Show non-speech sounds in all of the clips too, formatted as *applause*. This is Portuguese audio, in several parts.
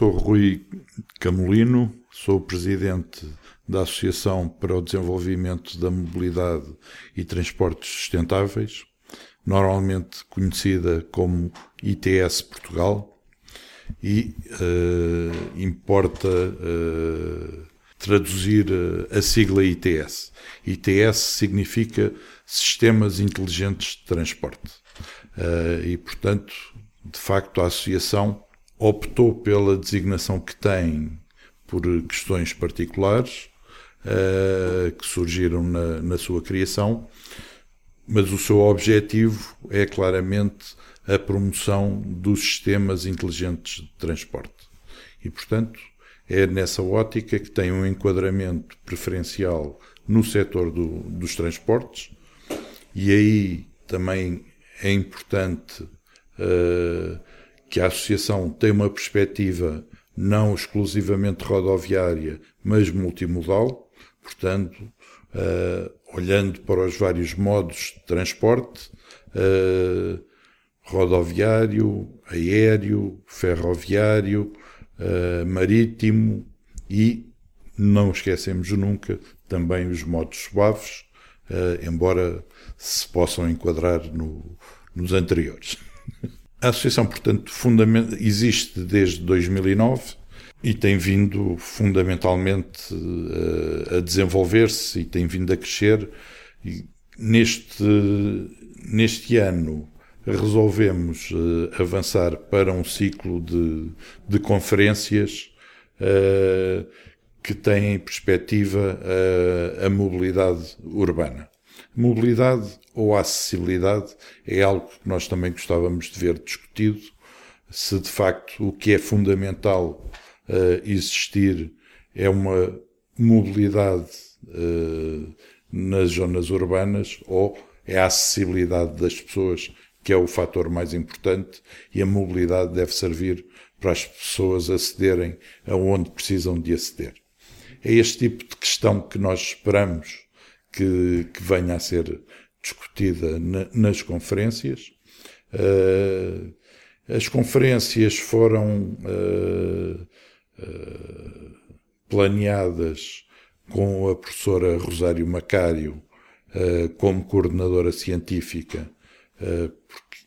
Sou Rui Camolino, sou presidente da Associação para o Desenvolvimento da Mobilidade e Transportes Sustentáveis, normalmente conhecida como ITS Portugal, e uh, importa uh, traduzir uh, a sigla ITS. ITS significa Sistemas Inteligentes de Transporte. e, portanto, de facto, a Associação optou pela designação que tem por questões particulares uh, que surgiram na, na, sua criação, mas o seu objetivo é claramente a promoção dos sistemas inteligentes de transporte. E, portanto, é nessa ótica que tem um enquadramento preferencial no setor do, dos transportes, e aí também é importante uh, que a associação tem uma perspectiva não exclusivamente rodoviária, mas multimodal, portanto, uh, olhando para os vários modos de transporte, uh, rodoviário, aéreo, ferroviário, uh, marítimo e, não esquecemos nunca, também os modos suaves, embora se possam enquadrar no, nos anteriores. *laughs* A associação, portanto, existe desde 2009 e tem vindo fundamentalmente uh, a desenvolver-se e tem vindo a crescer. E neste, neste ano resolvemos uh, avançar para um ciclo de, de conferências uh, que tem em perspectiva a mobilidade urbana. Mobilidade ou acessibilidade é algo que nós também gostávamos de ver discutido, se de facto o que é fundamental uh, existir é uma mobilidade uh, nas zonas urbanas ou é a acessibilidade das pessoas que é o fator mais importante e a mobilidade deve servir para as pessoas acederem aonde precisam de aceder. É este tipo de questão que nós esperamos que, que venha a ser discutida na, nas conferências. Uh, as conferências foram uh, uh, planeadas com a professora Rosário Macário como coordenadora científica, porque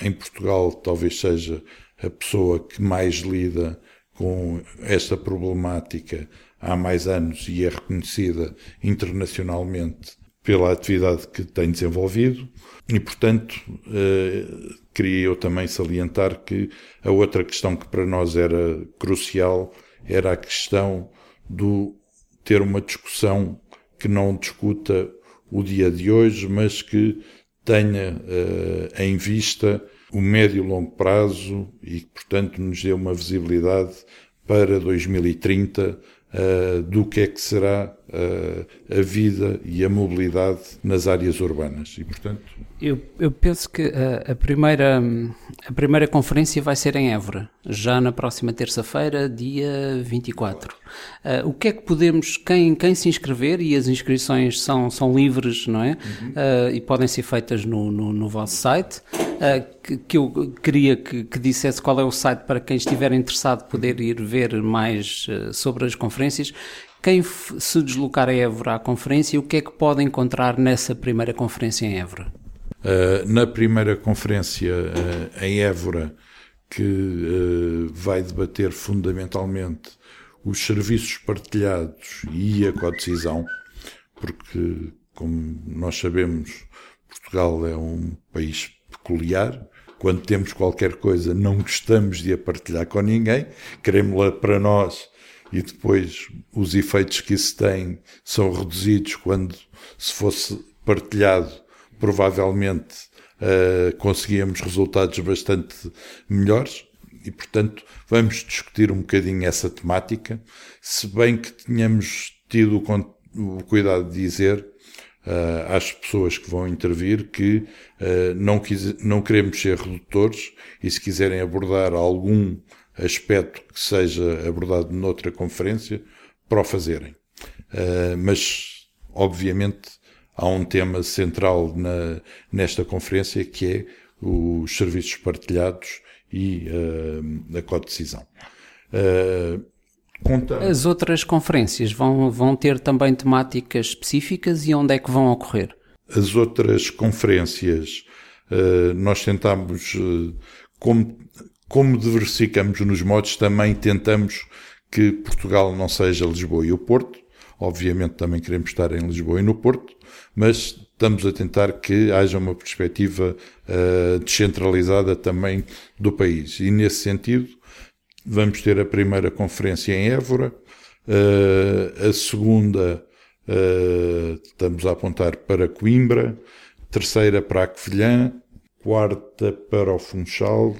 em Portugal talvez seja a pessoa que mais lida com esta problemática há mais anos e é reconhecida internacionalmente pela atividade que tem desenvolvido. E, portanto, eh, queria eu também salientar que a outra questão que para nós era crucial era a questão do ter uma discussão que não discuta o dia de hoje, mas que tenha uh, em vista o médio e longo prazo e que, portanto, nos dê uma visibilidade para 2030 uh, do que é que será a vida e a mobilidade nas áreas urbanas. E, portanto... Eu, eu penso que a, a, primeira, a primeira conferência vai ser em Évora, já na próxima terça-feira, dia 24. Uh, o que é que podemos, quem, quem se inscrever, e as inscrições são, são livres, não é? Uh, e podem ser feitas no, no, no vosso site, uh, que, que, eu queria que, que, dissesse qual é o site para quem estiver interessado poder ir ver mais sobre as conferências quem se deslocar a Évora à conferência, o que é que pode encontrar nessa primeira conferência em Évora? Uh, na primeira conferência uh, em Évora, que uh, vai debater fundamentalmente os serviços partilhados e a codecisão, porque, como nós sabemos, Portugal é um país peculiar. Quando temos qualquer coisa, não gostamos de a partilhar com ninguém, queremos-la para nós e depois os efeitos que isso tem são reduzidos quando, se fosse partilhado, provavelmente uh, conseguíamos resultados bastante melhores. E, portanto, vamos discutir um bocadinho essa temática, se bem que tínhamos tido o cuidado de dizer uh, às pessoas que vão intervir que uh, não, quis, não queremos ser redutores e se quiserem abordar algum aspecto que seja abordado noutra conferência para o fazerem. Uh, mas, obviamente, há um tema central na, nesta conferência que é os serviços partilhados e uh, a co-decisão. Uh, conta... As outras conferências vão, vão ter também temáticas específicas e onde é que vão ocorrer? As outras conferências, uh, nós tentamos, uh, como, como diversificamos nos modos, também tentamos que Portugal não seja Lisboa e o Porto. Obviamente também queremos estar em Lisboa e no Porto, mas estamos a tentar que haja uma perspectiva uh, descentralizada também do país. E nesse sentido, vamos ter a primeira conferência em Évora, uh, a segunda uh, estamos a apontar para Coimbra, terceira para a quarta para o Funchal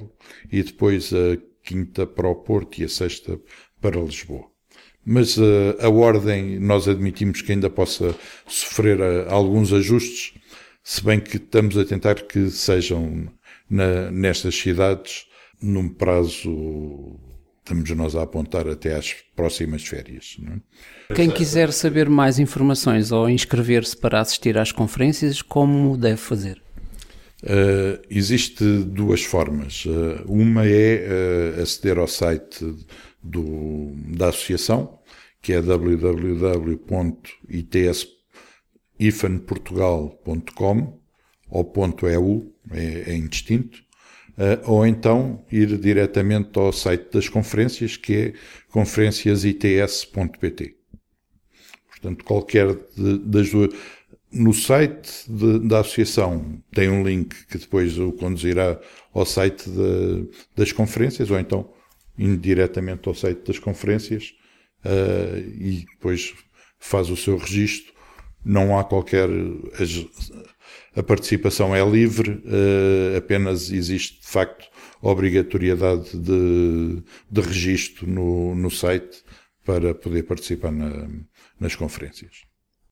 e depois a quinta para o Porto e a sexta para Lisboa. Mas uh, a ordem nós admitimos que ainda possa sofrer uh, alguns ajustes, se bem que estamos a tentar que sejam na, nestas cidades num prazo estamos nós a apontar até às próximas férias. É? Quem quiser saber mais informações ou inscrever-se para assistir às conferências, como deve fazer? Uh, existe duas formas. Uh, uma é uh, aceder ao site do, da associação, que é www.its-portugal.com ou .eu, é, é indistinto, ou então ir diretamente ao site das conferências, que é conferenciasits.pt. Portanto, qualquer de, das duas no site de, da associação tem um link que depois o conduzirá ao site de, das conferências, ou então indo diretamente ao site das conferências uh, e depois faz o seu registro. Não há qualquer. A participação é livre, uh, apenas existe de facto obrigatoriedade de, de registro no, no site para poder participar na, nas conferências.